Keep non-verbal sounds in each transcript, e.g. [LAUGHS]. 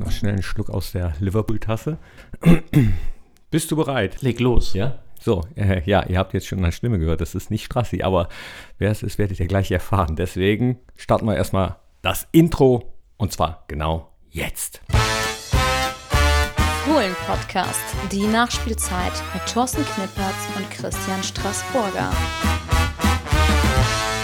noch schnell einen Schluck aus der Liverpool-Tasse. [CLEARS THROAT] Bist du bereit? Leg los. Ja? So, äh, ja, ihr habt jetzt schon meine Stimme gehört. Das ist nicht Strassi, aber wer es ist, werdet ihr gleich erfahren. Deswegen starten wir erstmal das Intro und zwar genau jetzt. Fohlen Podcast, die Nachspielzeit mit Thorsten Knippertz und Christian Straßburger.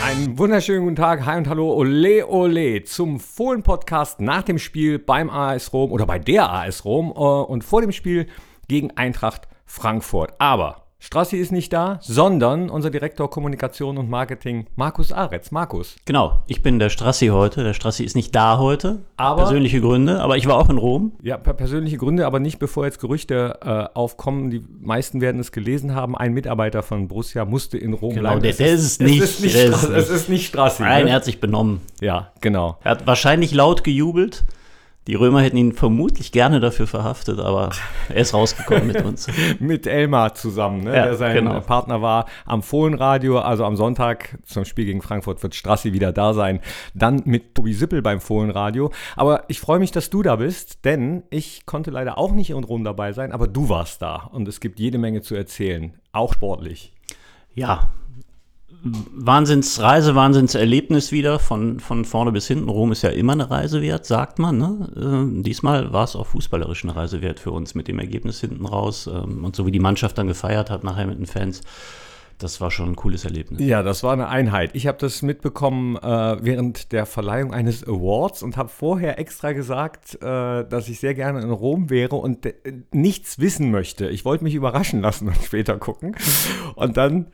Einen wunderschönen guten Tag, hi und hallo, ole ole. Zum Fohlen-Podcast nach dem Spiel beim AS Rom oder bei der AS Rom äh, und vor dem Spiel gegen Eintracht Frankfurt. Aber Strassi ist nicht da, sondern unser Direktor Kommunikation und Marketing, Markus Aretz. Markus. Genau, ich bin der Strassi heute. Der Strassi ist nicht da heute. Aber- persönliche Gründe, aber ich war auch in Rom. Ja, per persönliche Gründe, aber nicht bevor jetzt Gerüchte äh, aufkommen. Die meisten werden es gelesen haben. Ein Mitarbeiter von Borussia musste in Rom Genau, bleiben. der- Es der ist es nicht, Es ist nicht, der ist Strass- es es nicht. ist nicht Strassi. Nein, ne? er hat sich benommen. Ja, genau. Er hat wahrscheinlich laut gejubelt. Die Römer hätten ihn vermutlich gerne dafür verhaftet, aber er ist rausgekommen mit uns. [LAUGHS] Mit Elmar zusammen, ne? Ja, der sein genau. Partner war am Fohlenradio. Also am Sonntag zum Spiel gegen Frankfurt wird Strassi wieder da sein. Dann mit Tobi Sippel beim Fohlenradio. Aber ich freue mich, dass du da bist, denn ich konnte leider auch nicht in Rom dabei sein, aber du warst da und es gibt jede Menge zu erzählen, auch sportlich. Ja, Wahnsinnsreise, Wahnsinnserlebnis wieder, von, von vorne bis hinten. Rom ist ja immer eine Reise wert, sagt man. Ne? Äh, diesmal war es auch fußballerisch eine Reise wert für uns mit dem Ergebnis hinten raus. Ähm, und so wie die Mannschaft dann gefeiert hat nachher mit den Fans, das war schon ein cooles Erlebnis. Ja, das war eine Einheit. Ich habe das mitbekommen äh, während der Verleihung eines Awards und habe vorher extra gesagt, äh, dass ich sehr gerne in Rom wäre und äh, nichts wissen möchte. Ich wollte mich überraschen lassen und später gucken. Und dann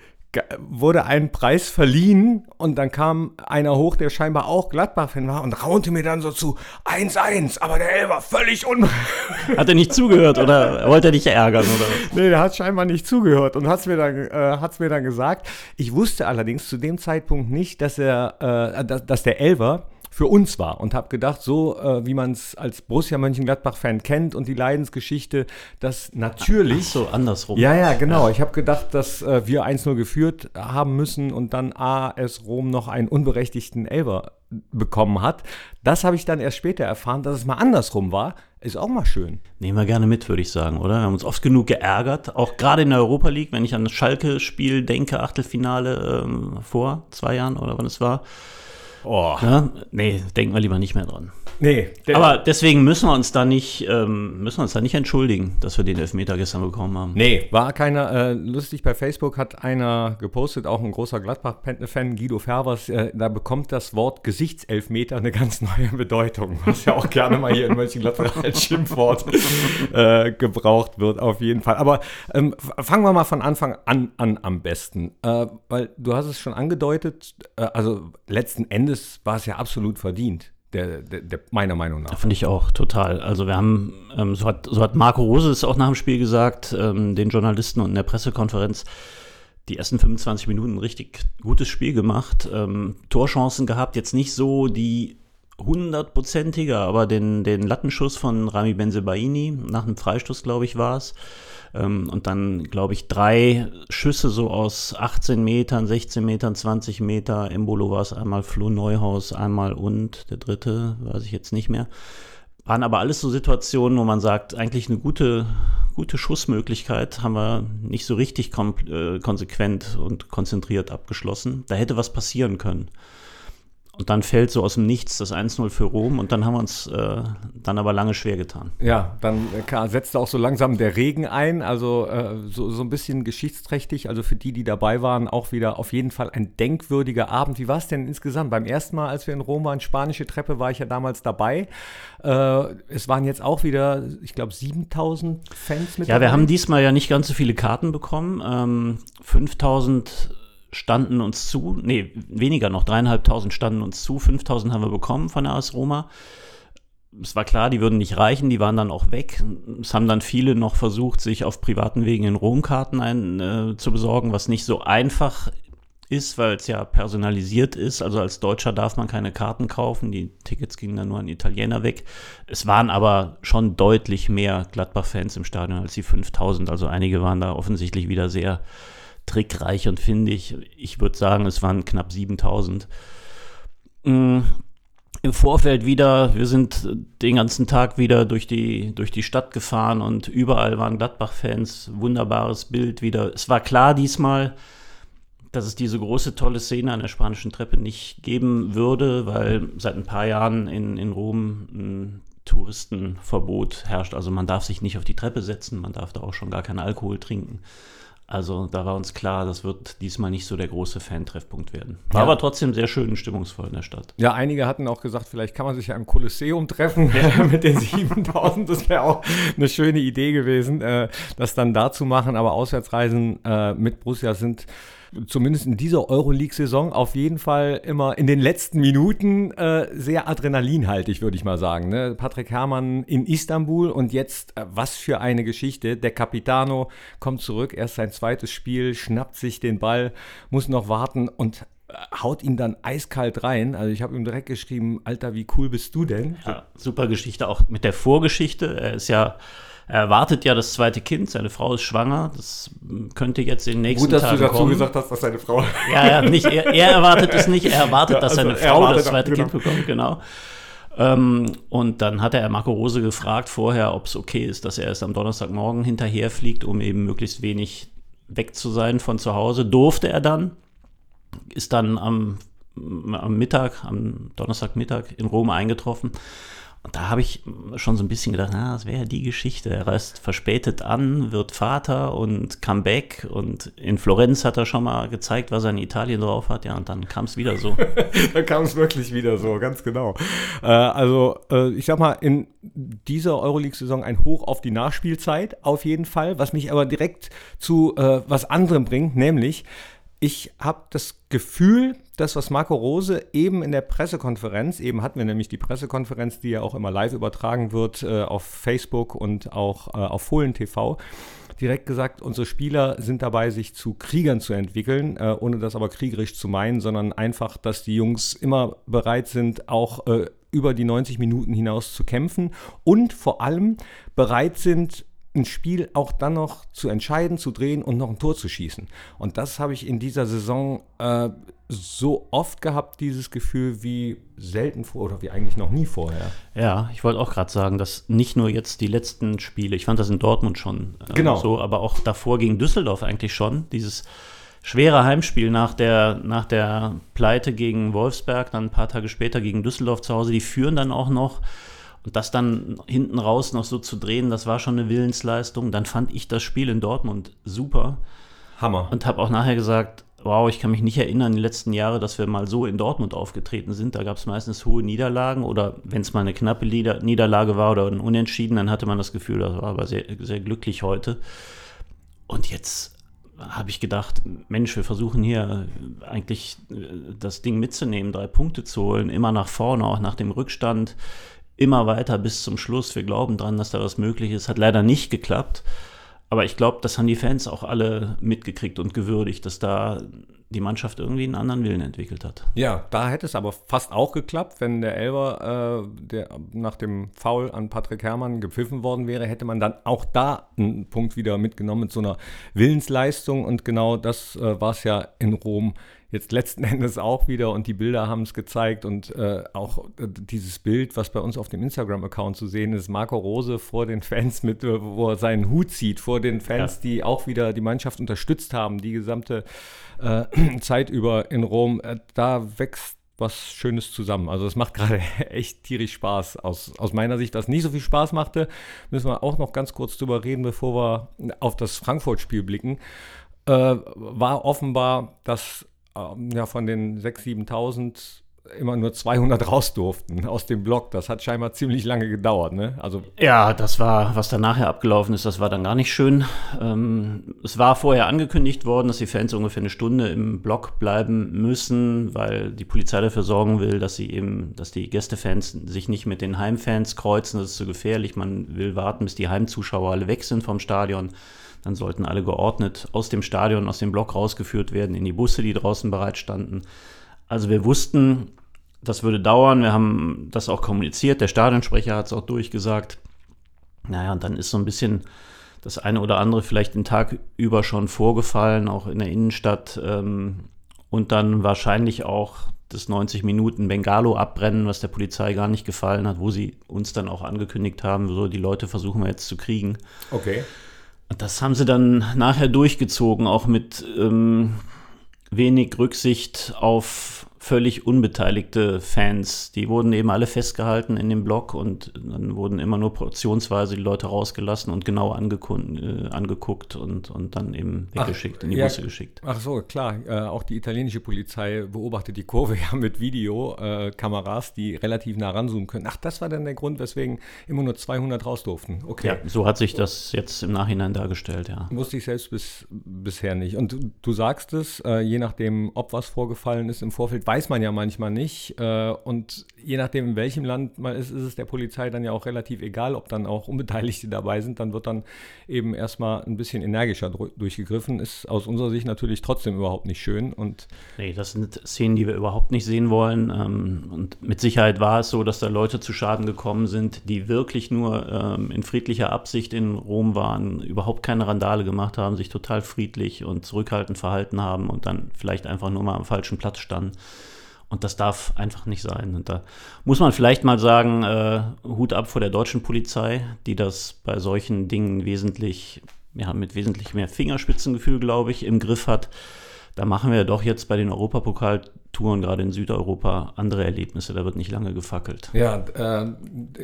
wurde ein Preis verliehen und dann kam einer hoch, der scheinbar auch Gladbach-Fan war und raunte mir dann so zu 1-1, aber der Elfer völlig un... [LAUGHS] Hat er nicht zugehört oder wollte er dich ärgern? Oder? Nee, der hat scheinbar nicht zugehört und hat es mir, dann, äh, hat's mir dann gesagt. Ich wusste allerdings zu dem Zeitpunkt nicht, dass, er, äh, dass, dass der Elver für uns war und habe gedacht, so äh, wie man es als Borussia Mönchengladbach-Fan kennt und die Leidensgeschichte, dass natürlich... So, andersrum. Ja, ja, genau. Ich habe gedacht, dass äh, wir 1-0 geführt haben müssen und dann AS Rom noch einen unberechtigten Elver bekommen hat. Das habe ich dann erst später erfahren, dass es mal andersrum war. Ist auch mal schön. Nehmen wir gerne mit, würde ich sagen, oder? Wir haben uns oft genug geärgert, auch gerade in der Europa League, wenn ich an das Schalke-Spiel denke, Achtelfinale ähm, vor zwei Jahren oder wann es war. Oh. Ja, nee, denken wir lieber nicht mehr dran. Nee, Aber deswegen müssen wir uns da nicht, ähm, müssen wir uns da nicht entschuldigen, dass wir den Elfmeter gestern bekommen haben. Nee, war keiner. Äh, lustig, bei Facebook hat einer gepostet, auch ein großer Gladbach-Fan, Guido Fervers, äh, da bekommt das Wort Gesichtselfmeter eine ganz neue [LAUGHS] Bedeutung, was ja auch gerne mal hier in Mönchengladbach [LAUGHS] als Schimpfwort äh, gebraucht wird, auf jeden Fall. Aber ähm, fangen wir mal von Anfang an an am besten, äh, weil du hast es schon angedeutet, äh, also letzten Endes war es ja absolut verdient, der, der, der, meiner Meinung nach. Finde ich auch total. Also wir haben, ähm, so, hat, so hat Marco Rose es auch nach dem Spiel gesagt, ähm, den Journalisten und in der Pressekonferenz, die ersten 25 Minuten richtig gutes Spiel gemacht, ähm, Torchancen gehabt, jetzt nicht so die hundertprozentige, aber den, den Lattenschuss von Rami Benzebaini, nach einem Freistoß, glaube ich, war es. Ähm, und dann, glaube ich, drei Schüsse so aus 18 Metern, 16 Metern, 20 Meter. Embolo war es einmal, Flo Neuhaus einmal und der dritte, weiß ich jetzt nicht mehr. Waren aber alles so Situationen, wo man sagt, eigentlich eine gute, gute Schussmöglichkeit haben wir nicht so richtig äh, konsequent und konzentriert abgeschlossen. Da hätte was passieren können. Und dann fällt so aus dem Nichts das 1-0 für Rom und dann haben wir uns äh, dann aber lange schwer getan. Ja, dann äh, setzte auch so langsam der Regen ein, also äh, so, so ein bisschen geschichtsträchtig, also für die, die dabei waren, auch wieder auf jeden Fall ein denkwürdiger Abend. Wie war es denn insgesamt? Beim ersten Mal, als wir in Rom waren, spanische Treppe, war ich ja damals dabei. Äh, es waren jetzt auch wieder, ich glaube, 7000 Fans mit Ja, wir dabei. haben diesmal ja nicht ganz so viele Karten bekommen. Ähm, 5000 standen uns zu, nee, weniger noch, dreieinhalbtausend standen uns zu, 5000 haben wir bekommen von der AS Roma. Es war klar, die würden nicht reichen, die waren dann auch weg. Es haben dann viele noch versucht, sich auf privaten Wegen in Rom Karten äh, zu besorgen, was nicht so einfach ist, weil es ja personalisiert ist. Also als Deutscher darf man keine Karten kaufen. Die Tickets gingen dann nur an Italiener weg. Es waren aber schon deutlich mehr Gladbach-Fans im Stadion als die 5000. Also einige waren da offensichtlich wieder sehr trickreich und findig. Ich würde sagen, es waren knapp 7000. Mm, im Vorfeld wieder, wir sind den ganzen Tag wieder durch die, durch die Stadt gefahren und überall waren Gladbach-Fans, wunderbares Bild wieder. Es war klar diesmal, dass es diese große, tolle Szene an der spanischen Treppe nicht geben würde, weil seit ein paar Jahren in, in Rom ein Touristenverbot herrscht. Also man darf sich nicht auf die Treppe setzen, man darf da auch schon gar keinen Alkohol trinken. Also da war uns klar, das wird diesmal nicht so der große Fan-Treffpunkt werden. War ja. aber trotzdem sehr schön und stimmungsvoll in der Stadt. Ja, einige hatten auch gesagt, vielleicht kann man sich ja im Kolosseum treffen ja. [LAUGHS] mit den 7000. Das wäre auch eine schöne Idee gewesen, äh, das dann da zu machen. Aber Auswärtsreisen äh, mit Borussia sind zumindest in dieser Euroleague-Saison auf jeden Fall immer in den letzten Minuten äh, sehr adrenalinhaltig, würde ich mal sagen. Ne? Patrick Herrmann in Istanbul und jetzt, äh, was für eine Geschichte. Der Capitano kommt zurück, erst sein zweites Spiel, schnappt sich den Ball, muss noch warten und haut ihn dann eiskalt rein. Also ich habe ihm direkt geschrieben, Alter, wie cool bist du denn? Ja, super Geschichte, auch mit der Vorgeschichte. Er ist ja er erwartet ja das zweite Kind, seine Frau ist schwanger. Das könnte jetzt in den nächsten Tagen kommen. Gut, dass du dazu gesagt hast, dass seine Frau. Ja, ja, nicht, er, er erwartet es nicht, er erwartet, [LAUGHS] ja, dass also seine Frau das zweite genau. Kind bekommt, genau. Ähm, und dann hat er Marco Rose gefragt vorher, ob es okay ist, dass er erst am Donnerstagmorgen hinterherfliegt, um eben möglichst wenig weg zu sein von zu Hause. Durfte er dann, ist dann am, am Mittag, am Donnerstagmittag in Rom eingetroffen und da habe ich schon so ein bisschen gedacht, na, das wäre ja die Geschichte. Er reist verspätet an, wird Vater und come back. Und in Florenz hat er schon mal gezeigt, was er in Italien drauf hat. Ja, und dann kam es wieder so. [LAUGHS] dann kam es wirklich wieder so, ganz genau. Äh, also, äh, ich sag mal, in dieser Euroleague-Saison ein Hoch auf die Nachspielzeit, auf jeden Fall. Was mich aber direkt zu äh, was anderem bringt, nämlich, ich habe das Gefühl, das, was Marco Rose eben in der Pressekonferenz, eben hatten wir nämlich die Pressekonferenz, die ja auch immer live übertragen wird äh, auf Facebook und auch äh, auf Fohlen TV, direkt gesagt, unsere Spieler sind dabei, sich zu Kriegern zu entwickeln, äh, ohne das aber kriegerisch zu meinen, sondern einfach, dass die Jungs immer bereit sind, auch äh, über die 90 Minuten hinaus zu kämpfen und vor allem bereit sind, ein Spiel auch dann noch zu entscheiden, zu drehen und noch ein Tor zu schießen. Und das habe ich in dieser Saison äh, so oft gehabt, dieses Gefühl, wie selten vor oder wie eigentlich noch nie vorher. Ja, ich wollte auch gerade sagen, dass nicht nur jetzt die letzten Spiele, ich fand das in Dortmund schon äh, genau. so, aber auch davor gegen Düsseldorf eigentlich schon, dieses schwere Heimspiel nach der, nach der Pleite gegen Wolfsberg, dann ein paar Tage später gegen Düsseldorf zu Hause, die führen dann auch noch und das dann hinten raus noch so zu drehen, das war schon eine Willensleistung. Dann fand ich das Spiel in Dortmund super. Hammer. Und habe auch nachher gesagt, wow, ich kann mich nicht erinnern, die letzten Jahre, dass wir mal so in Dortmund aufgetreten sind. Da gab es meistens hohe Niederlagen oder wenn es mal eine knappe Niederlage war oder ein Unentschieden, dann hatte man das Gefühl, das war aber sehr, sehr glücklich heute. Und jetzt habe ich gedacht, Mensch, wir versuchen hier eigentlich äh, das Ding mitzunehmen, drei Punkte zu holen, immer nach vorne, auch nach dem Rückstand immer weiter bis zum Schluss. Wir glauben dran, dass da was möglich ist. Hat leider nicht geklappt. Aber ich glaube, das haben die Fans auch alle mitgekriegt und gewürdigt, dass da die Mannschaft irgendwie einen anderen Willen entwickelt hat. Ja, da hätte es aber fast auch geklappt, wenn der Elber äh, der, nach dem Foul an Patrick Herrmann gepfiffen worden wäre, hätte man dann auch da einen Punkt wieder mitgenommen mit so einer Willensleistung. Und genau das äh, war es ja in Rom jetzt letzten [LAUGHS] Endes auch wieder und die Bilder haben es gezeigt und äh, auch äh, dieses Bild, was bei uns auf dem Instagram-Account zu sehen ist, Marco Rose vor den Fans mit, äh, wo er seinen Hut zieht, vor den Fans, ja. die auch wieder die Mannschaft unterstützt haben, die gesamte äh, [CLEARS THROAT] Zeit über in Rom, äh, da wächst was Schönes zusammen. Also es macht [LAUGHS] gerade echt tierisch Spaß. Aus, aus meiner Sicht, was nicht so viel Spaß machte, müssen wir auch noch ganz kurz drüber reden, bevor wir auf das Frankfurt-Spiel blicken. Äh, war offenbar, dass ja, von den 6.000, 7.000 immer nur 200 raus durften aus dem Block. Das hat scheinbar ziemlich lange gedauert. Ne? Also ja, das war, was dann nachher abgelaufen ist, das war dann gar nicht schön. Ähm, es war vorher angekündigt worden, dass die Fans ungefähr eine Stunde im Block bleiben müssen, weil die Polizei dafür sorgen will, dass sie eben, dass die Gästefans sich nicht mit den Heimfans kreuzen. Das ist zu gefährlich. Man will warten, bis die Heimzuschauer alle weg sind vom Stadion. Dann sollten alle geordnet aus dem Stadion, aus dem Block rausgeführt werden in die Busse, die draußen bereit standen. Also wir wussten, das würde dauern. Wir haben das auch kommuniziert. Der Stadionsprecher hat es auch durchgesagt. Naja, und dann ist so ein bisschen das eine oder andere vielleicht den Tag über schon vorgefallen, auch in der Innenstadt. Ähm, und dann wahrscheinlich auch das 90 Minuten Bengalo abbrennen, was der Polizei gar nicht gefallen hat, wo sie uns dann auch angekündigt haben, so die Leute versuchen wir jetzt zu kriegen. Okay. Das haben sie dann nachher durchgezogen, auch mit ähm, wenig Rücksicht auf völlig unbeteiligte Fans. Die wurden eben alle festgehalten in dem Block und dann wurden immer nur portionsweise die Leute rausgelassen und genau äh, angeguckt und, und dann eben weggeschickt, ach, in die ja, Busse geschickt. Ach so, klar. Äh, auch die italienische Polizei beobachtet die Kurve [LAUGHS] ja mit Videokameras, äh, die relativ nah ranzoomen können. Ach, das war dann der Grund, weswegen immer nur 200 raus durften. Okay. Ja, so hat sich das jetzt im Nachhinein dargestellt, ja. Wusste ich selbst bis, bisher nicht. Und du, du sagst es, äh, je nachdem, ob was vorgefallen ist im Vorfeld, weiß man ja manchmal nicht. Äh, und je nachdem, in welchem Land man ist, ist es der Polizei dann ja auch relativ egal, ob dann auch Unbeteiligte dabei sind. Dann wird dann eben erstmal ein bisschen energischer durchgegriffen. Ist aus unserer Sicht natürlich trotzdem überhaupt nicht schön. Und nee, das sind Szenen, die wir überhaupt nicht sehen wollen. Ähm, und mit Sicherheit war es so, dass da Leute zu Schaden gekommen sind, die wirklich nur ähm, in friedlicher Absicht in Rom waren, überhaupt keine Randale gemacht haben, sich total friedlich und zurückhaltend verhalten haben und dann vielleicht einfach nur mal am falschen Platz standen. Und das darf einfach nicht sein. Und da muss man vielleicht mal sagen, äh, Hut ab vor der deutschen Polizei, die das bei solchen Dingen wesentlich, ja, mit wesentlich mehr Fingerspitzengefühl, glaube ich, im Griff hat. Da machen wir doch jetzt bei den Europapokal Touren, gerade in Südeuropa, andere Erlebnisse. Da wird nicht lange gefackelt. Ja, äh,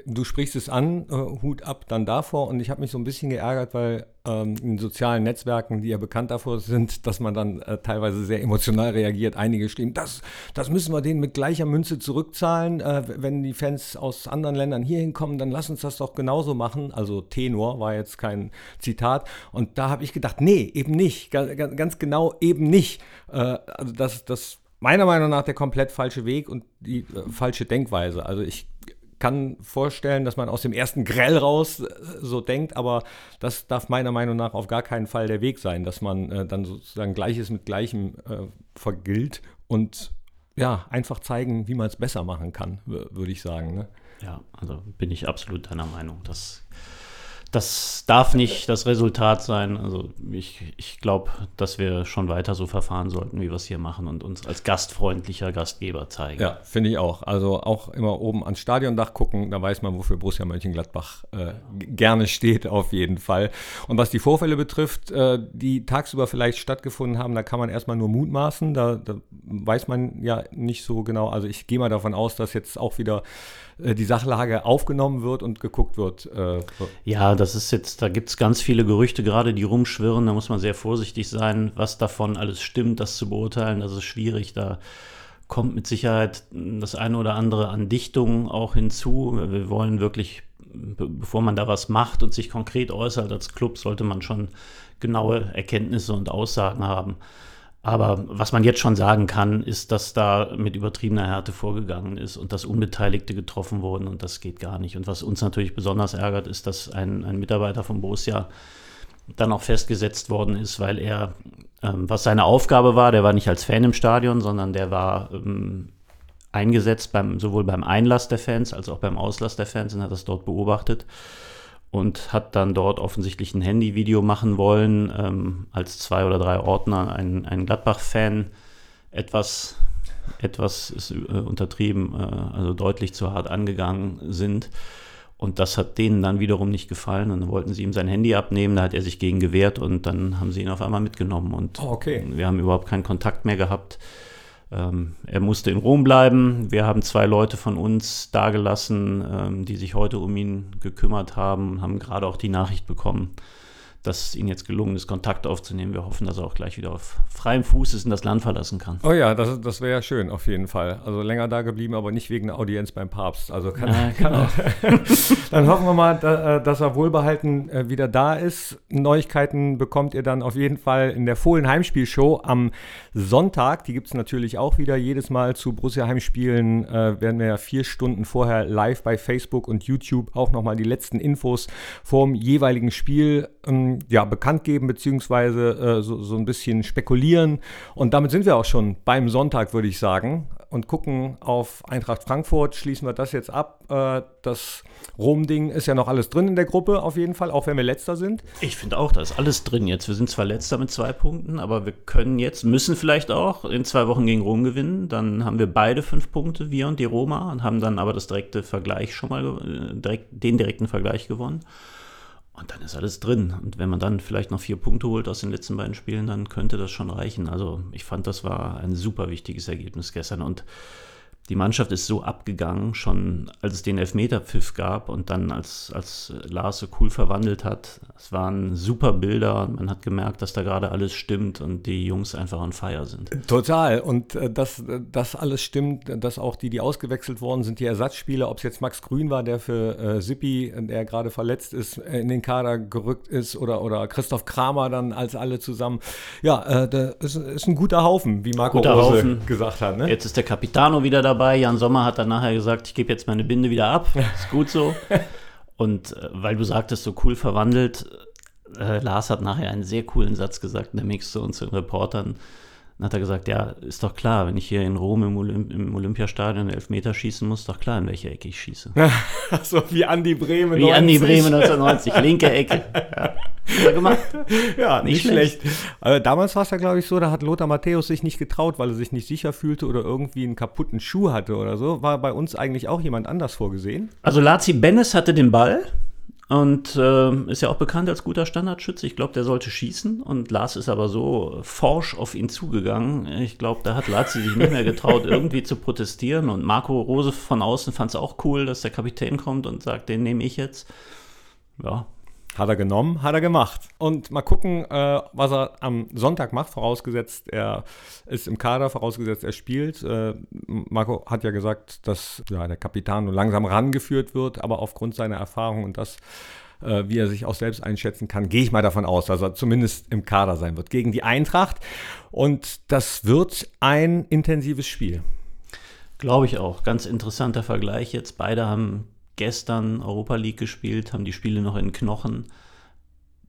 du sprichst es an, äh, Hut ab dann davor. Und ich habe mich so ein bisschen geärgert, weil ähm, in sozialen Netzwerken, die ja bekannt davor sind, [LAUGHS] dass man dann äh, teilweise sehr emotional reagiert. Einige stehen, das, das müssen wir denen mit gleicher Münze zurückzahlen. Äh, wenn die Fans aus anderen Ländern hier hinkommen, dann lass uns das doch genauso machen. Also Tenor war jetzt kein Zitat. Und da habe ich gedacht, nee, eben nicht. Ganz, ganz genau eben nicht. Äh, also das, das meiner Meinung nach der komplett falsche Weg und die äh, falsche Denkweise. Also ich kann vorstellen, dass man aus dem ersten Grell raus äh, so denkt, aber das darf meiner Meinung nach auf gar keinen Fall der Weg sein, dass man äh, dann sozusagen Gleiches mit Gleichem äh, vergilt und ja, einfach zeigen, wie man es besser machen kann, würde ich sagen. Ne? Ja, also bin ich absolut deiner Meinung. Das das darf nicht das Resultat sein. Also ich, ich glaube, dass wir schon weiter so verfahren sollten, wie wir es hier machen und uns als gastfreundlicher Gastgeber zeigen. Ja, finde ich auch. Also auch immer oben ans Stadiondach gucken, da weiß man, wofür Borussia Mönchengladbach äh, gerne steht, auf jeden Fall. Und was die Vorfälle betrifft, äh, die tagsüber vielleicht stattgefunden haben, da kann man erstmal nur mutmaßen. Da, da weiß man ja nicht so genau. Also ich gehe mal davon aus, dass jetzt auch wieder äh, die Sachlage aufgenommen wird und geguckt wird. Äh, ja, das ist jetzt, da gibt es ganz viele Gerüchte gerade, die rumschwirren. Da muss man sehr vorsichtig sein, was davon alles stimmt, das zu beurteilen. Das ist schwierig. Da kommt mit Sicherheit das eine oder andere an Dichtung auch hinzu. Wir wollen wirklich, bevor man da was macht und sich konkret äußert als Club, sollte man schon genaue Erkenntnisse und Aussagen haben. Aber was man jetzt schon sagen kann, ist, dass da mit übertriebener Härte vorgegangen ist und dass Unbeteiligte getroffen wurden und das geht gar nicht. Und was uns natürlich besonders ärgert, ist, dass ein, ein Mitarbeiter von Borussia dann auch festgesetzt worden ist, weil er, ähm, was seine Aufgabe war, der war nicht als Fan im Stadion, sondern der war ähm, eingesetzt beim, sowohl beim Einlass der Fans als auch beim Auslass der Fans und hat das dort beobachtet und hat dann dort offensichtlich ein Handyvideo machen wollen, ähm, als zwei oder drei Ordner ein, ein Gladbach-Fan etwas, etwas ist, äh, untertrieben, äh, also deutlich zu hart angegangen sind. Und das hat denen dann wiederum nicht gefallen und dann wollten sie ihm sein Handy abnehmen, da hat er sich gegen gewehrt und dann haben sie ihn auf einmal mitgenommen und oh, okay. wir haben überhaupt keinen Kontakt mehr gehabt. Ähm, er musste in Rom bleiben. Wir haben zwei Leute von uns dagelassen, ähm, die sich heute um ihn gekümmert haben und haben gerade auch die Nachricht bekommen, dass es ihnen jetzt gelungen ist, Kontakt aufzunehmen. Wir hoffen, dass er auch gleich wieder auf freiem Fuß ist und das Land verlassen kann. Oh ja, das, das wäre ja schön, auf jeden Fall. Also länger da geblieben, aber nicht wegen der Audienz beim Papst. Also kann, ja, kann [LAUGHS] dann hoffen wir mal, äh, dass er wohlbehalten äh, wieder da ist. Neuigkeiten bekommt ihr dann auf jeden Fall in der Fohlen Heimspielshow am Sonntag. Die gibt es natürlich auch wieder. Jedes Mal zu Borussia Heimspielen äh, werden wir ja vier Stunden vorher live bei Facebook und YouTube auch nochmal die letzten Infos vom jeweiligen Spiel ähm, ja, bekannt geben, beziehungsweise äh, so, so ein bisschen spekulieren. Und damit sind wir auch schon beim Sonntag, würde ich sagen. und gucken auf Eintracht Frankfurt, schließen wir das jetzt ab. Äh, das Rom-Ding ist ja noch alles drin in der Gruppe, auf jeden Fall, auch wenn wir letzter sind. Ich finde auch, da ist alles drin jetzt. Wir sind zwar letzter mit zwei Punkten, aber wir können jetzt, müssen vielleicht auch in zwei Wochen gegen Rom gewinnen. Dann haben wir beide fünf Punkte, wir und die Roma, und haben dann aber das direkte Vergleich schon mal, äh, direkt, den direkten Vergleich gewonnen. Und dann ist alles drin. Und wenn man dann vielleicht noch vier Punkte holt aus den letzten beiden Spielen, dann könnte das schon reichen. Also ich fand, das war ein super wichtiges Ergebnis gestern. Und die Mannschaft ist so abgegangen, schon als es den Elfmeterpfiff gab und dann als, als Lars so cool verwandelt hat. Es waren super Bilder und man hat gemerkt, dass da gerade alles stimmt und die Jungs einfach on fire sind. Total. Und äh, dass das alles stimmt, dass auch die, die ausgewechselt worden sind, die Ersatzspieler, ob es jetzt Max Grün war, der für äh, Sippi, der gerade verletzt ist, äh, in den Kader gerückt ist oder, oder Christoph Kramer dann als alle zusammen. Ja, äh, das ist, ist, ein guter Haufen, wie Marco guter Rose Haufen. gesagt hat. Ne? Jetzt ist der Capitano wieder dabei dabei. Jan Sommer hat dann nachher gesagt, ich gebe jetzt meine Binde wieder ab. Ist gut so. [LAUGHS] Und äh, weil du sagtest, so cool verwandelt, äh, Lars hat nachher einen sehr coolen Satz gesagt in der Mix zu uns, den Reportern. Dann hat er gesagt, ja, ist doch klar, wenn ich hier in Rom im, Olymp im Olympiastadion Elfmeter schießen muss, ist doch klar, in welche Ecke ich schieße. [LAUGHS] so wie Andi Bremen Wie 90. Andi Bremen 1990, linke Ecke. [LAUGHS] Ja. Gemacht. Ja, nicht, nicht schlecht. schlecht. Also damals war es ja, glaube ich, so, da hat Lothar Matthäus sich nicht getraut, weil er sich nicht sicher fühlte oder irgendwie einen kaputten Schuh hatte oder so. War bei uns eigentlich auch jemand anders vorgesehen? Also Lazi Bennis hatte den Ball. Und äh, ist ja auch bekannt als guter Standardschütze. Ich glaube, der sollte schießen. Und Lars ist aber so forsch auf ihn zugegangen. Ich glaube, da hat Lazzi sich nicht mehr getraut, [LAUGHS] irgendwie zu protestieren. Und Marco Rose von außen fand es auch cool, dass der Kapitän kommt und sagt, den nehme ich jetzt. Ja, hat er genommen, hat er gemacht. Und mal gucken, äh, was er am Sonntag macht, vorausgesetzt, er ist im Kader, vorausgesetzt, er spielt. Äh, Marco hat ja gesagt, dass ja, der Kapitän nur langsam rangeführt wird, aber aufgrund seiner Erfahrung und das, äh, wie er sich auch selbst einschätzen kann, gehe ich mal davon aus, dass er zumindest im Kader sein wird gegen die Eintracht. Und das wird ein intensives Spiel. Glaube ich auch. Ganz interessanter Vergleich jetzt. Beide haben gestern Europa League gespielt, haben die Spiele noch in Knochen.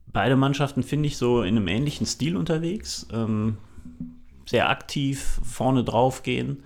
Beide Mannschaften finde ich so in einem ähnlichen Stil unterwegs. Ähm, sehr aktiv, vorne drauf gehen.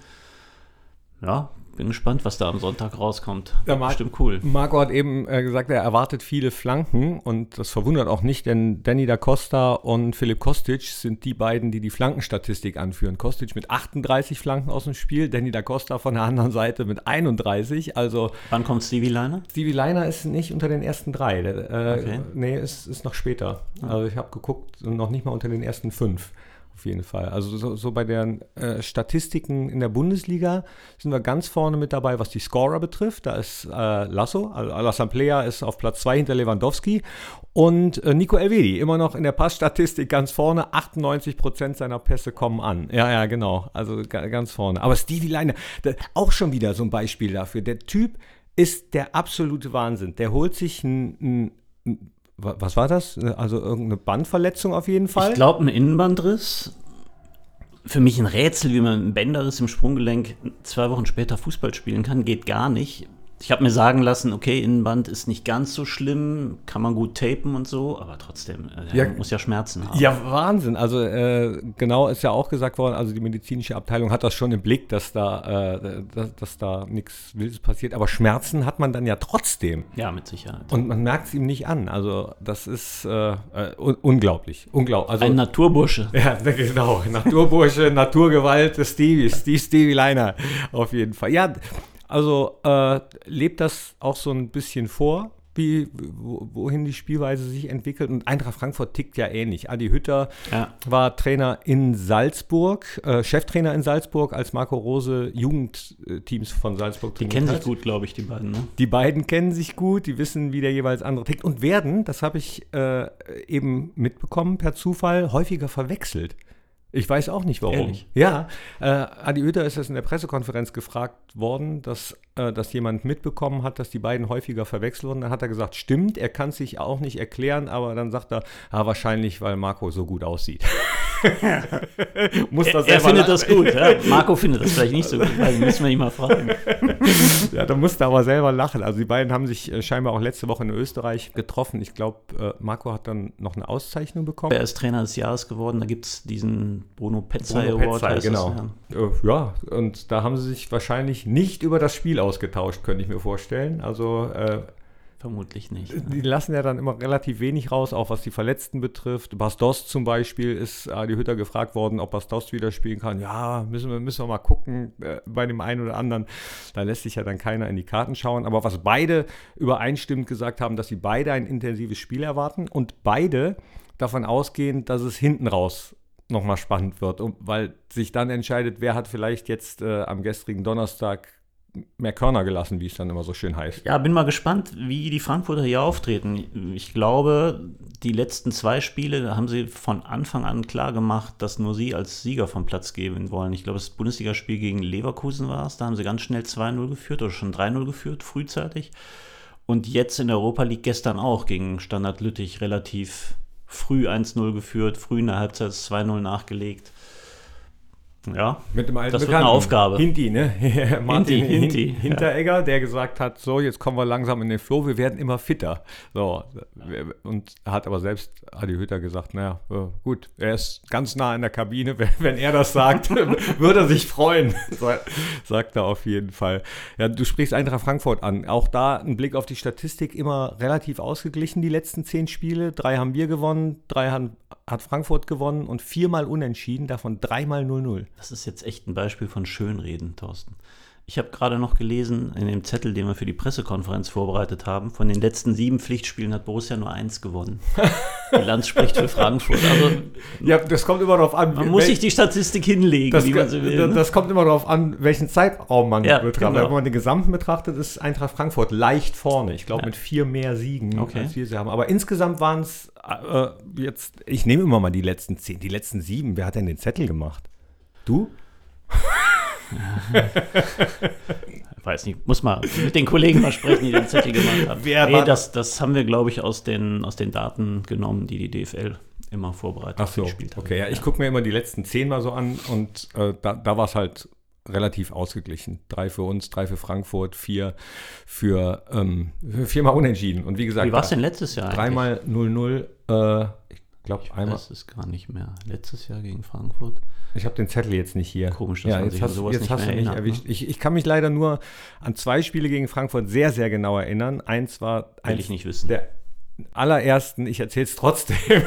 Ja, bin gespannt, was da am Sonntag rauskommt. Ja, Mar Bestimmt cool. Marco hat eben äh, gesagt, er erwartet viele Flanken und das verwundert auch nicht, denn Danny da Costa und Philipp Kostic sind die beiden, die die Flankenstatistik anführen. Kostic mit 38 Flanken aus dem Spiel, Danny da Costa von der anderen Seite mit 31. Also Wann kommt Stevie Leiner? Stevie Leiner ist nicht unter den ersten drei. Äh, okay. Nee, ist, ist noch später. Also ich habe geguckt, noch nicht mal unter den ersten fünf. Auf jeden Fall. Also so, so bei den äh, Statistiken in der Bundesliga sind wir ganz vorne mit dabei, was die Scorer betrifft. Da ist äh, Lasso, Alassamplea ist auf Platz 2 hinter Lewandowski und äh, Nico Elvedi immer noch in der Passstatistik ganz vorne. 98 Prozent seiner Pässe kommen an. Ja, ja, genau. Also ganz vorne. Aber Stevie Leine, auch schon wieder so ein Beispiel dafür. Der Typ ist der absolute Wahnsinn. Der holt sich ein, ein was war das? Also irgendeine Bandverletzung auf jeden Fall? Ich glaube, ein Innenbandriss. Für mich ein Rätsel, wie man einen Bänderriss im Sprunggelenk zwei Wochen später Fußball spielen kann, geht gar nicht. Ich habe mir sagen lassen, okay, Innenband ist nicht ganz so schlimm, kann man gut tapen und so, aber trotzdem, äh, ja, muss ja Schmerzen haben. Ja, Wahnsinn. Also äh, genau ist ja auch gesagt worden, also die medizinische Abteilung hat das schon im Blick, dass da, äh, dass, dass, da nichts Wildes passiert, aber Schmerzen hat man dann ja trotzdem. Ja, mit Sicherheit. Und man merkt es ihm nicht an. Also das ist äh, äh un unglaublich. Unglaublich. Also, Ein Naturbursche. [LAUGHS] Ja, genau. Naturbursche, Naturgewalt, Stevie, Steve, Stevie Leiner auf jeden Fall. Ja, also äh, lebt das auch so ein bisschen vor, wie, wohin die Spielweise sich entwickelt. Und Eintracht Frankfurt tickt ja ähnlich. Adi Hütter ja. war Trainer in Salzburg, äh, Cheftrainer in Salzburg, als Marco Rose Jugendteams von Salzburg Die kennen hat. sich gut, glaube ich, die beiden. Ne? Die beiden kennen sich gut, die wissen, wie der jeweils andere tickt und werden, das habe ich äh, eben mitbekommen per Zufall, häufiger verwechselt. Ich weiß auch nicht warum. Ehrlich? Ja, äh, Adi Oether ist das in der Pressekonferenz gefragt worden, dass äh, dass jemand mitbekommen hat, dass die beiden häufiger verwechselt wurden. Dann hat er gesagt, stimmt, er kann es sich auch nicht erklären, aber dann sagt er, ah, wahrscheinlich, weil Marco so gut aussieht. [LAUGHS] Muss das er, er findet das gut. Ja. Marco findet das vielleicht nicht so gut, also müssen wir ihn mal fragen. [LAUGHS] ja, da musste aber selber lachen. Also die beiden haben sich äh, scheinbar auch letzte Woche in Österreich getroffen. Ich glaube, äh, Marco hat dann noch eine Auszeichnung bekommen. Er ist Trainer des Jahres geworden. Da gibt es diesen Bruno Petzai Award. Petzai, genau. Das, ja. Ja, und da haben sie sich wahrscheinlich nicht über das Spiel ausgetauscht, könnte ich mir vorstellen. Also äh, Vermutlich nicht. Die ja. lassen ja dann immer relativ wenig raus, auch was die Verletzten betrifft. Bastos zum Beispiel ist Adi Hütter gefragt worden, ob Bastos wieder spielen kann. Ja, müssen wir, müssen wir mal gucken äh, bei dem einen oder anderen. Da lässt sich ja dann keiner in die Karten schauen. Aber was beide übereinstimmend gesagt haben, dass sie beide ein intensives Spiel erwarten und beide davon ausgehen, dass es hinten raus nochmal spannend wird, weil sich dann entscheidet, wer hat vielleicht jetzt äh, am gestrigen Donnerstag mehr Körner gelassen, wie es dann immer so schön heißt. Ja, bin mal gespannt, wie die Frankfurter hier auftreten. Ich glaube, die letzten zwei Spiele haben sie von Anfang an klar gemacht, dass nur sie als Sieger vom Platz gehen wollen. Ich glaube, das Bundesligaspiel gegen Leverkusen war es. Da haben sie ganz schnell 2-0 geführt oder schon 3-0 geführt, frühzeitig. Und jetzt in der Europa League gestern auch gegen Standard Lüttich relativ früh 1-0 geführt, früh in der Halbzeit 2-0 nachgelegt. Ja, mit dem alten das wird eine Aufgabe. Hinti, ne? [LAUGHS] Martin Hinti, Hinti, Hinteregger, ja. der gesagt hat, so, jetzt kommen wir langsam in den Flow, wir werden immer fitter. So, und hat aber selbst Adi Hütter gesagt, naja, äh, gut, er ist ganz nah in der Kabine, [LAUGHS] wenn er das sagt, [LAUGHS] würde er sich freuen, sagt er auf jeden Fall. Ja, du sprichst Eintracht Frankfurt an. Auch da ein Blick auf die Statistik, immer relativ ausgeglichen, die letzten zehn Spiele. Drei haben wir gewonnen, drei haben hat Frankfurt gewonnen und viermal unentschieden, davon dreimal 0-0. Das ist jetzt echt ein Beispiel von Schönreden, Thorsten. Ich habe gerade noch gelesen in dem Zettel, den wir für die Pressekonferenz vorbereitet haben, von den letzten sieben Pflichtspielen hat Borussia nur eins gewonnen. Bilanz spricht für Frankfurt. Also, ja, das kommt immer darauf an. Man muss sich die Statistik hinlegen, das, wie man sie will. Ne? Das kommt immer darauf an, welchen Zeitraum man ja, betrachtet. Genau. Wenn man den gesamten betrachtet, ist Eintracht Frankfurt leicht vorne. Ich glaube, ja. mit vier mehr Siegen, okay. als wir sie haben. Aber insgesamt waren es äh, jetzt, ich nehme immer mal die letzten zehn, die letzten sieben. Wer hat denn den Zettel gemacht? Du? Weiß nicht, muss mal mit den Kollegen mal sprechen, die den Zettel gemacht haben. Wer nee, das, das haben wir, glaube ich, aus den, aus den Daten genommen, die die DFL immer vorbereitet Ach so, okay, ja, ich gucke mir immer die letzten zehn mal so an und äh, da, da war es halt relativ ausgeglichen. Drei für uns, drei für Frankfurt, vier für ähm, viermal unentschieden. Und wie gesagt, wie war es denn letztes Jahr? Dreimal 0-0. Äh, ich glaube einmal. Das ist gar nicht mehr. Letztes Jahr gegen Frankfurt. Ich habe den Zettel jetzt nicht hier. Komisch, dass ja, man jetzt sich hast, sowas jetzt nicht hast mehr du mich erinnert, erwischt. ne? Ich, ich kann mich leider nur an zwei Spiele gegen Frankfurt sehr, sehr genau erinnern. Eins war Will eins ich nicht wissen. der allerersten, ich erzähle es trotzdem. [LAUGHS]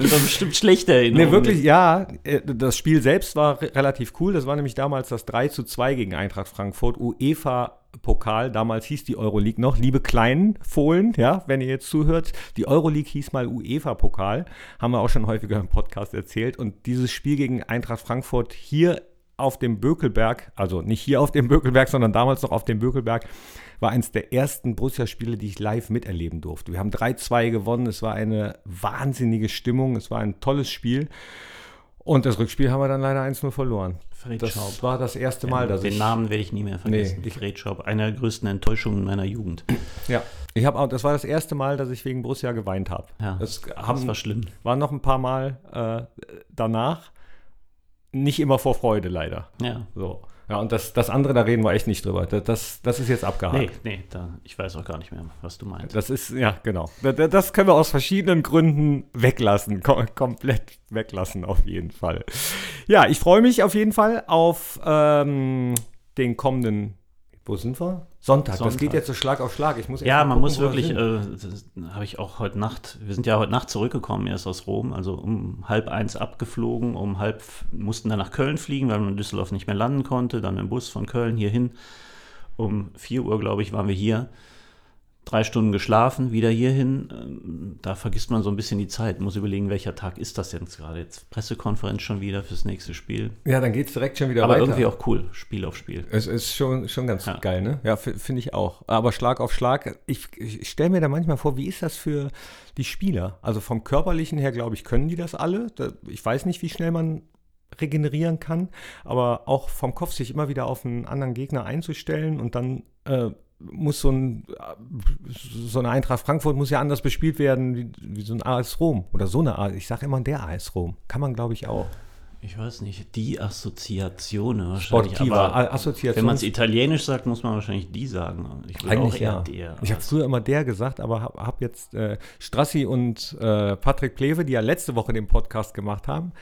Das war bestimmt schlechte Erinnerung. Nee, wirklich, ja. äh, Das Spiel selbst war re- relativ cool. Das war nämlich damals das 3 zu 2 gegen Eintracht Frankfurt. UEFA-Pokal, damals hieß die Euroleague noch. Liebe kleinen Fohlen, ja, wenn ihr jetzt zuhört, die Euroleague hieß mal UEFA-Pokal. Haben wir auch schon häufiger im Podcast erzählt. Und dieses Spiel gegen Eintracht Frankfurt hier auf dem Bökelberg, also nicht hier auf dem Bökelberg, sondern damals noch auf dem Bökelberg, war eines der ersten Borussia-Spiele, die ich live miterleben durfte. Wir haben 3-2 gewonnen, es war eine wahnsinnige Stimmung, es war ein tolles Spiel. Und das Rückspiel haben wir dann leider 1-0 verloren. Fred Das Schaub. war das erste Mal, dass Den ich. Namen werde ich nie mehr vergessen. Nee, Fred Schaub, einer der größten Enttäuschungen meiner Jugend. Ja, ich habe auch, das war das erste Mal, dass ich wegen Borussia geweint habe. Ja, das Das haben, war schlimm. waren noch ein paar Mal äh, danach. Nicht immer vor Freude, leider. Ja. So. Ja, und das, das andere, da reden wir echt nicht drüber. Das, das, ist jetzt abgehakt. Nee, nee, da, ich weiß auch gar nicht mehr, was du meinst. Das ist, ja, genau. Da- da- Das können wir aus verschiedenen Gründen weglassen. Kom komplett weglassen, auf jeden Fall. Ja, ich freue mich auf jeden Fall auf ähm, den kommenden. Wo sind wir? Sonntag. Das Sonntag. geht jetzt so Schlag auf Schlag. Ich muss Ja, man gucken, muss wirklich, äh, das habe ich auch heute Nacht, wir sind ja heute Nacht zurückgekommen erst aus Rom, also um halb eins abgeflogen, um halb, mussten dann nach Köln fliegen, weil man in Düsseldorf nicht mehr landen konnte, dann im Bus von Köln hierhin. Um 4 Uhr, glaube ich, waren wir hier. Drei Stunden geschlafen, wieder hierhin. Ähm, Da vergisst man so ein bisschen die Zeit. Muss überlegen, welcher Tag ist das jetzt gerade? Jetzt Pressekonferenz schon wieder fürs nächste Spiel. Ja, dann geht es direkt schon wieder Aber weiter. irgendwie auch cool, Spiel auf Spiel. Es ist schon, schon ganz Ja. geil, ne? Ja, finde ich auch. Aber Schlag auf Schlag, ich, ich stelle mir da manchmal vor, wie ist das für die Spieler? Also vom Körperlichen her, glaube ich, können die das alle. Ich weiß nicht, wie schnell man regenerieren kann, aber auch vom Kopf sich immer wieder auf einen anderen Gegner einzustellen und dann äh, muss so, ein, so eine Eintracht Frankfurt muss ja anders bespielt werden wie, wie so ein AS Rom oder so eine AS. Ich sage immer der AS Rom. Kann man, glaube ich, auch. Ich weiß nicht, die Assoziation wahrscheinlich. Sportiva, aber Assoziation. Wenn man es italienisch sagt, muss man wahrscheinlich die sagen. Ich würde auch eher ja. der. Ich habe früher immer der gesagt, aber habe hab jetzt äh, Strassi und äh, Patrick Plewe, die ja letzte Woche den Podcast gemacht haben,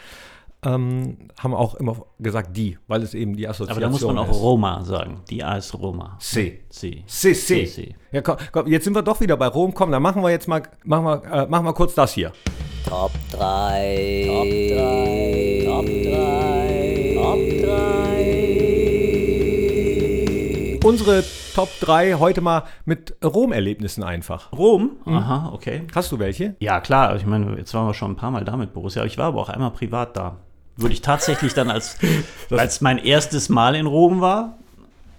ähm, haben auch immer gesagt die, weil es eben die Assoziation ist. Aber da muss man auch ist. Roma sagen. Die AS Roma. C. C. C. C. C. Ja, komm, komm, jetzt sind wir doch wieder bei Rom. Komm, dann machen wir jetzt mal, machen wir, äh, machen wir kurz das hier. Top 3. Top 3. Top 3. Top 3. Unsere Top 3 heute mal mit Rom-Erlebnissen einfach. Rom? Mhm. Aha, okay. Hast du welche? Ja, klar. Ich meine, jetzt waren wir schon ein paar Mal da mit Borussia. Ich war aber auch einmal privat da. Würde ich tatsächlich dann als, [LAUGHS] als mein erstes Mal in Rom war,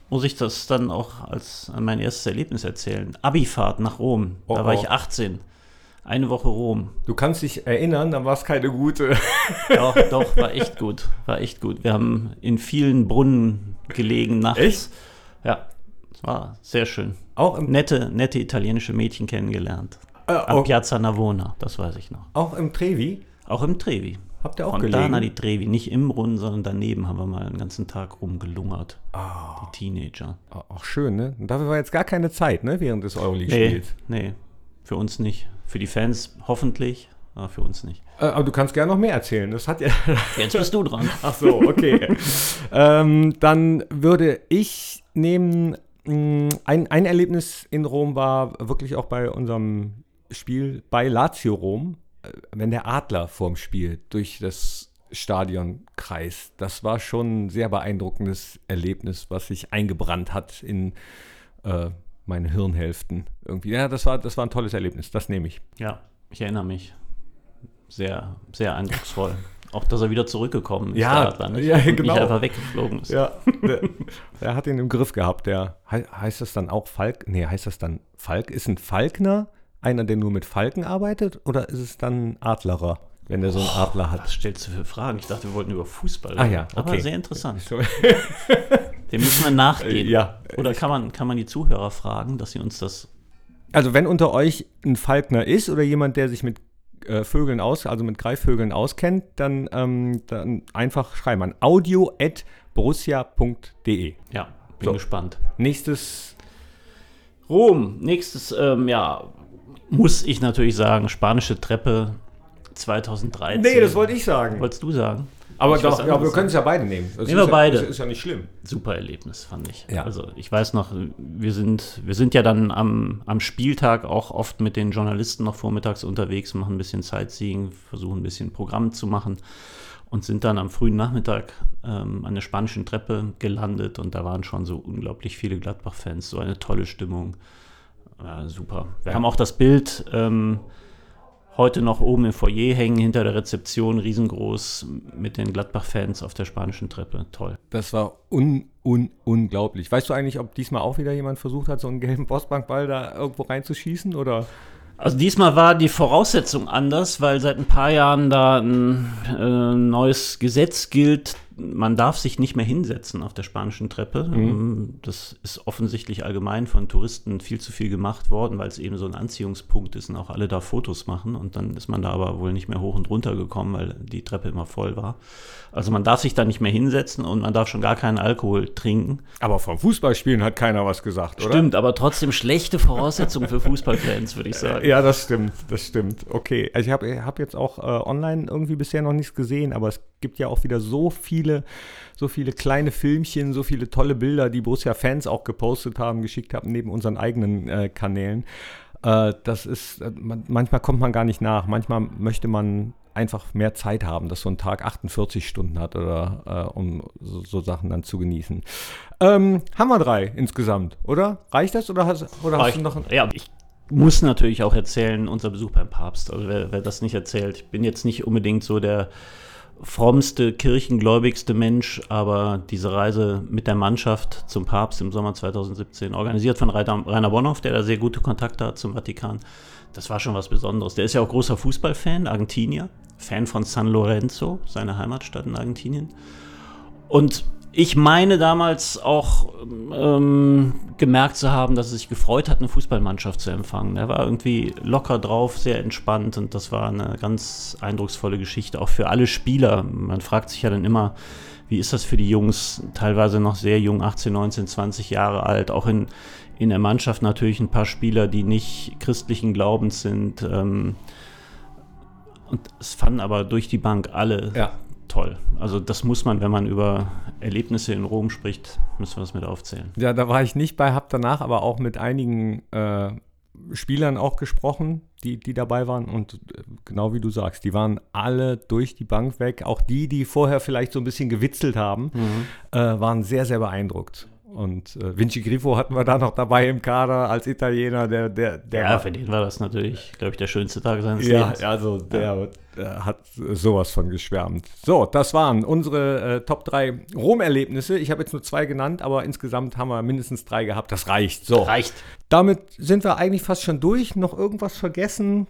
muss ich das dann auch als mein erstes Erlebnis erzählen. Abifahrt nach Rom. Oh, da war oh. ich 18. Eine Woche Rom. Du kannst dich erinnern, dann war es keine gute. [LAUGHS] Doch, doch, war echt gut. War echt gut. Wir haben in vielen Brunnen gelegen nachts. Echt? Ja, es war sehr schön. Auch im nette, nette italienische Mädchen kennengelernt. Äh, Am Piazza Navona, das weiß ich noch. Auch im Trevi? Auch im Trevi. Habt ihr auch Fontana gelegen? di Trevi, nicht im Brunnen, sondern daneben haben wir mal einen ganzen Tag rumgelungert. Oh. Die Teenager. Auch schön, ne? Und dafür war jetzt gar keine Zeit, ne, während des Euroleague-Spiels. Nee, nee, für uns nicht. Für die Fans hoffentlich, aber für uns nicht. Äh, aber du kannst gerne noch mehr erzählen. Das hat ja. [LAUGHS] Jetzt bist du dran. Ach so, okay. ähm, dann würde ich nehmen. Mm, ein, ein Erlebnis in Rom war wirklich auch bei unserem Spiel bei Lazio Rom, wenn der Adler vorm Spiel durch das Stadion kreist. Das war schon ein sehr beeindruckendes Erlebnis, was sich eingebrannt hat in äh, meine Hirnhälften irgendwie. Ja, das war, das war ein tolles Erlebnis. Das nehme ich. Ja, ich erinnere mich. Sehr, sehr eindrucksvoll. Auch, dass er wieder zurückgekommen ist. Ja, da nicht, ja genau. nicht einfach weggeflogen ist. Ja, der, der, hat ihn im Griff gehabt. Der, heißt das dann auch Falk? Nee, heißt das dann Falk? Ist ein Falkner einer, der nur mit Falken arbeitet? Oder ist es dann ein Adlerer? wenn er so einen oh, Adler hat. Was stellst du für Fragen? Ich dachte, wir wollten über Fußball reden. Ah ja, okay. Aber sehr interessant. [LAUGHS] Dem müssen wir nachgehen. Ja. Oder kann man, kann man die Zuhörer fragen, dass sie uns das. Also, wenn unter euch ein Falkner ist oder jemand, der sich mit äh, Vögeln aus, also mit Greifvögeln auskennt, dann, ähm, dann einfach schreiben an audio.borussia.de. Ja, bin so. gespannt. Nächstes. Rom. Nächstes, ähm, ja, muss ich natürlich sagen, spanische Treppe 2013. Nee, das wollte ich sagen. Wolltest du sagen? Aber doch, ja, wir können es ja beide nehmen. Das nehmen wir beide. Ja, das ist ja nicht schlimm. Super Erlebnis, fand ich. Ja. Also ich weiß noch, wir sind, wir sind ja dann am, am Spieltag auch oft mit den Journalisten noch vormittags unterwegs, machen ein bisschen Sightseeing, versuchen ein bisschen Programm zu machen und sind dann am frühen Nachmittag ähm, an der spanischen Treppe gelandet und da waren schon so unglaublich viele Gladbach-Fans, so eine tolle Stimmung. Ja, super. Wir haben auch das Bild ähm, heute noch oben im Foyer hängen, hinter der Rezeption, riesengroß, mit den Gladbach-Fans auf der spanischen Treppe. Toll. Das war un, un, unglaublich. Weißt du eigentlich, ob diesmal auch wieder jemand versucht hat, so einen gelben Postbankball da irgendwo reinzuschießen? Oder? Also diesmal war die Voraussetzung anders, weil seit ein paar Jahren da ein äh, neues Gesetz gilt, man darf sich nicht mehr hinsetzen auf der spanischen Treppe. Mhm. Ähm, das ist offensichtlich allgemein von Touristen viel zu viel gemacht worden, weil es eben so ein Anziehungspunkt ist und auch alle da Fotos machen. Und dann ist man da aber wohl nicht mehr hoch und runter gekommen, weil die Treppe immer voll war. Also man darf sich da nicht mehr hinsetzen und man darf schon gar keinen Alkohol trinken. Aber vom Fußballspielen hat keiner was gesagt, oder? Stimmt, aber trotzdem schlechte Voraussetzungen für Fußballfans, würde ich sagen. Ja, das stimmt, das stimmt. Okay, also ich habe hab jetzt auch äh, online irgendwie bisher noch nichts gesehen, aber es gibt ja auch wieder so viele, so viele kleine Filmchen, so viele tolle Bilder, die Borussia-Fans auch gepostet haben, geschickt haben, neben unseren eigenen äh, Kanälen. Äh, das ist, äh, man, manchmal kommt man gar nicht nach. Manchmal möchte man einfach mehr Zeit haben, dass so ein Tag 48 Stunden hat oder äh, um so, so, Sachen dann zu genießen. Ähm, haben wir drei insgesamt, oder? Reicht das oder hast, oder hast du noch ein Ja, ich muss natürlich auch erzählen, unser Besuch beim Papst. Also wer, wer das nicht erzählt, ich bin jetzt nicht unbedingt so der frommste, kirchengläubigste Mensch, aber diese Reise mit der Mannschaft zum Papst im Sommer 2017, organisiert von Rainer, Rainer Bonhoff, der da sehr gute Kontakte hat zum Vatikan, das war schon was Besonderes. Der ist ja auch großer Fußballfan, Argentinier, Fan von San Lorenzo, seine Heimatstadt in Argentinien. Und ich meine damals auch ähm, gemerkt zu haben, dass es sich gefreut hat, eine Fußballmannschaft zu empfangen. Er war irgendwie locker drauf, sehr entspannt und das war eine ganz eindrucksvolle Geschichte, auch für alle Spieler. Man fragt sich ja dann immer, wie ist das für die Jungs, teilweise noch sehr jung, 18, 19, 20 Jahre alt, auch in, in der Mannschaft natürlich ein paar Spieler, die nicht christlichen Glaubens sind. Ähm, und es fanden aber durch die Bank alle Ja. Toll. Also das muss man, wenn man über Erlebnisse in Rom spricht, müssen wir das mit aufzählen. Ja, da war ich nicht bei, habe danach aber auch mit einigen äh, Spielern auch gesprochen, die, die dabei waren. Und äh, genau wie du sagst, die waren alle durch die Bank weg. Auch die, die vorher vielleicht so ein bisschen gewitzelt haben, äh, waren sehr, sehr beeindruckt. Und äh, Vinci Grifo hatten wir da noch dabei im Kader als Italiener, der, der, der Ja, für den war das natürlich, glaube ich, der schönste Tag seines ja, Lebens. also der, der hat sowas von geschwärmt. So, das waren unsere äh, Top 3 Rom-Erlebnisse. Ich habe jetzt nur zwei genannt, aber insgesamt haben wir mindestens drei gehabt. Das reicht. So. Reicht. Damit sind wir eigentlich fast schon durch. Noch irgendwas vergessen?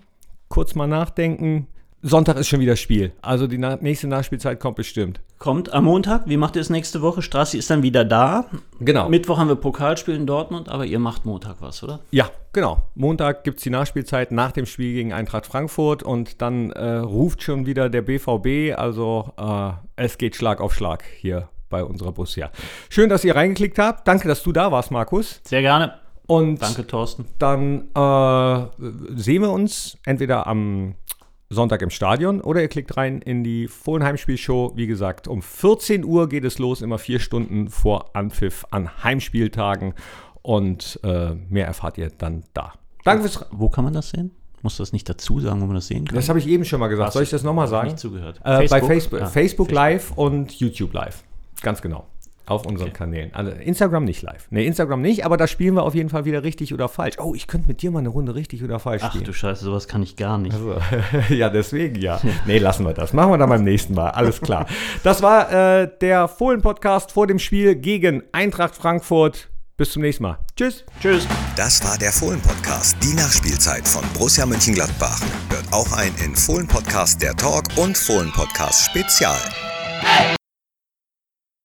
Kurz mal nachdenken. Sonntag ist schon wieder Spiel. Also die na nächste Nachspielzeit kommt bestimmt. Kommt am Montag. Wie macht ihr es nächste Woche? Strassi ist dann wieder da. Genau. Mittwoch haben wir Pokalspiel in Dortmund, aber ihr macht Montag was, oder? Ja, genau. Montag gibt es die Nachspielzeit nach dem Spiel gegen Eintracht Frankfurt und dann äh, ruft schon wieder der BVB. Also äh, es geht Schlag auf Schlag hier bei unserer Borussia. Schön, dass ihr reingeklickt habt. Danke, dass du da warst, Markus. Sehr gerne. Und Danke, Thorsten. dann äh, sehen wir uns entweder am Sonntag im Stadion oder ihr klickt rein in die Fohlenheimspielshow. Wie gesagt, um 14 Uhr geht es los, immer vier Stunden vor Anpfiff an Heimspieltagen. Und äh, mehr erfahrt ihr dann da. Danke fürs. Wo kann man das sehen? Muss das nicht dazu sagen, wo man das sehen kann? Das habe ich eben schon mal gesagt. Soll ich das nochmal sagen? Nicht zugehört. Äh, Bei Facebook, Ah, Facebook Live und YouTube Live. Ganz genau. Auf unseren Kanälen. Also Instagram nicht live. Ne, Instagram nicht, aber da spielen wir auf jeden Fall wieder richtig oder falsch. Oh, ich könnte mit dir mal eine Runde richtig oder falsch Ach spielen. du Scheiße, sowas kann ich gar nicht. Also, [LAUGHS] ja, deswegen ja. Nee, lassen wir das. Machen wir dann beim nächsten Mal. Alles klar. Das war äh, der Fohlen-Podcast vor dem Spiel gegen Eintracht Frankfurt. Bis zum nächsten Mal. Tschüss. Tschüss. Das war der Fohlen-Podcast, die Nachspielzeit von Borussia Mönchengladbach. Hört auch ein in Fohlen-Podcast der Talk und Fohlen-Podcast Spezial. Hey!